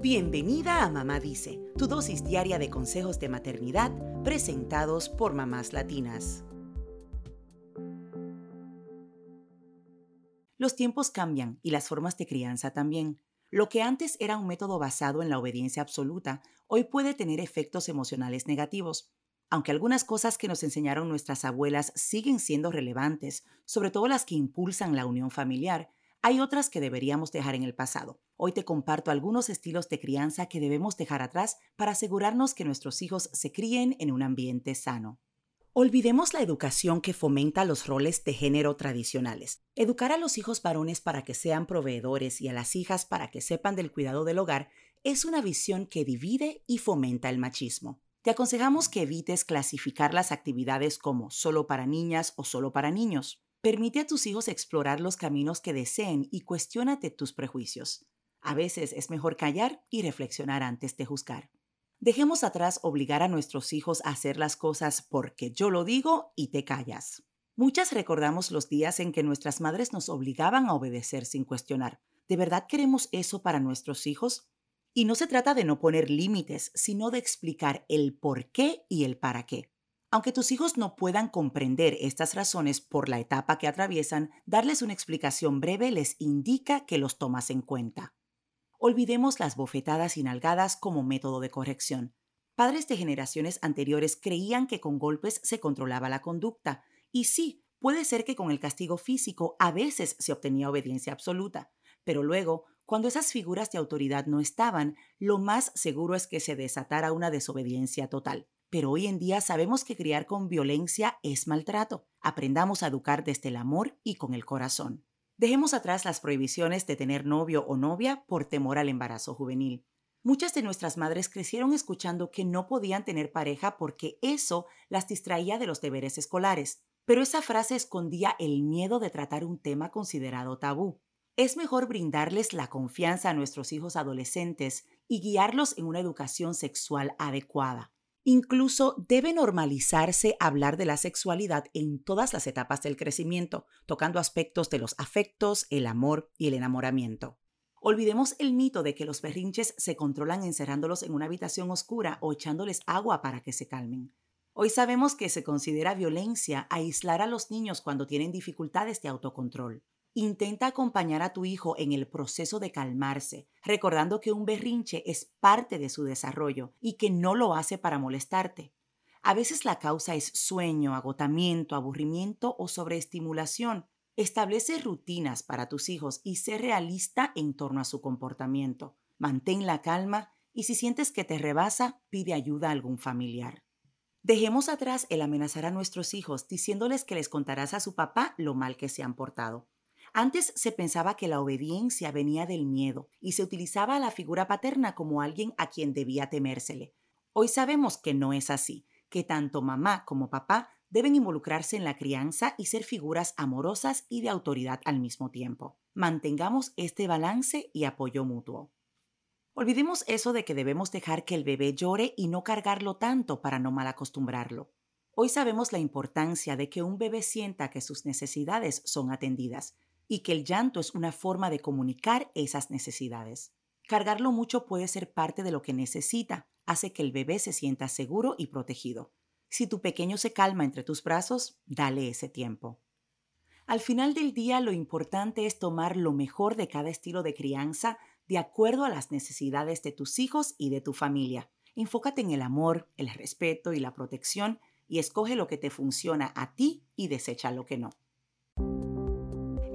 Bienvenida a Mamá Dice, tu dosis diaria de consejos de maternidad presentados por mamás latinas. Los tiempos cambian y las formas de crianza también. Lo que antes era un método basado en la obediencia absoluta, hoy puede tener efectos emocionales negativos. Aunque algunas cosas que nos enseñaron nuestras abuelas siguen siendo relevantes, sobre todo las que impulsan la unión familiar, hay otras que deberíamos dejar en el pasado. Hoy te comparto algunos estilos de crianza que debemos dejar atrás para asegurarnos que nuestros hijos se críen en un ambiente sano. Olvidemos la educación que fomenta los roles de género tradicionales. Educar a los hijos varones para que sean proveedores y a las hijas para que sepan del cuidado del hogar es una visión que divide y fomenta el machismo. Te aconsejamos que evites clasificar las actividades como solo para niñas o solo para niños. Permite a tus hijos explorar los caminos que deseen y cuestiónate tus prejuicios. A veces es mejor callar y reflexionar antes de juzgar. Dejemos atrás obligar a nuestros hijos a hacer las cosas porque yo lo digo y te callas. Muchas recordamos los días en que nuestras madres nos obligaban a obedecer sin cuestionar. ¿De verdad queremos eso para nuestros hijos? Y no se trata de no poner límites, sino de explicar el por qué y el para qué. Aunque tus hijos no puedan comprender estas razones por la etapa que atraviesan, darles una explicación breve les indica que los tomas en cuenta. Olvidemos las bofetadas y nalgadas como método de corrección. Padres de generaciones anteriores creían que con golpes se controlaba la conducta, y sí, puede ser que con el castigo físico a veces se obtenía obediencia absoluta, pero luego, cuando esas figuras de autoridad no estaban, lo más seguro es que se desatara una desobediencia total. Pero hoy en día sabemos que criar con violencia es maltrato. Aprendamos a educar desde el amor y con el corazón. Dejemos atrás las prohibiciones de tener novio o novia por temor al embarazo juvenil. Muchas de nuestras madres crecieron escuchando que no podían tener pareja porque eso las distraía de los deberes escolares, pero esa frase escondía el miedo de tratar un tema considerado tabú. Es mejor brindarles la confianza a nuestros hijos adolescentes y guiarlos en una educación sexual adecuada. Incluso debe normalizarse hablar de la sexualidad en todas las etapas del crecimiento, tocando aspectos de los afectos, el amor y el enamoramiento. Olvidemos el mito de que los berrinches se controlan encerrándolos en una habitación oscura o echándoles agua para que se calmen. Hoy sabemos que se considera violencia aislar a los niños cuando tienen dificultades de autocontrol. Intenta acompañar a tu hijo en el proceso de calmarse, recordando que un berrinche es parte de su desarrollo y que no lo hace para molestarte. A veces la causa es sueño, agotamiento, aburrimiento o sobreestimulación. Establece rutinas para tus hijos y sé realista en torno a su comportamiento. Mantén la calma y si sientes que te rebasa, pide ayuda a algún familiar. Dejemos atrás el amenazar a nuestros hijos diciéndoles que les contarás a su papá lo mal que se han portado. Antes se pensaba que la obediencia venía del miedo y se utilizaba a la figura paterna como alguien a quien debía temérsele. Hoy sabemos que no es así, que tanto mamá como papá deben involucrarse en la crianza y ser figuras amorosas y de autoridad al mismo tiempo. Mantengamos este balance y apoyo mutuo. Olvidemos eso de que debemos dejar que el bebé llore y no cargarlo tanto para no malacostumbrarlo. Hoy sabemos la importancia de que un bebé sienta que sus necesidades son atendidas y que el llanto es una forma de comunicar esas necesidades. Cargarlo mucho puede ser parte de lo que necesita, hace que el bebé se sienta seguro y protegido. Si tu pequeño se calma entre tus brazos, dale ese tiempo. Al final del día lo importante es tomar lo mejor de cada estilo de crianza de acuerdo a las necesidades de tus hijos y de tu familia. Enfócate en el amor, el respeto y la protección y escoge lo que te funciona a ti y desecha lo que no.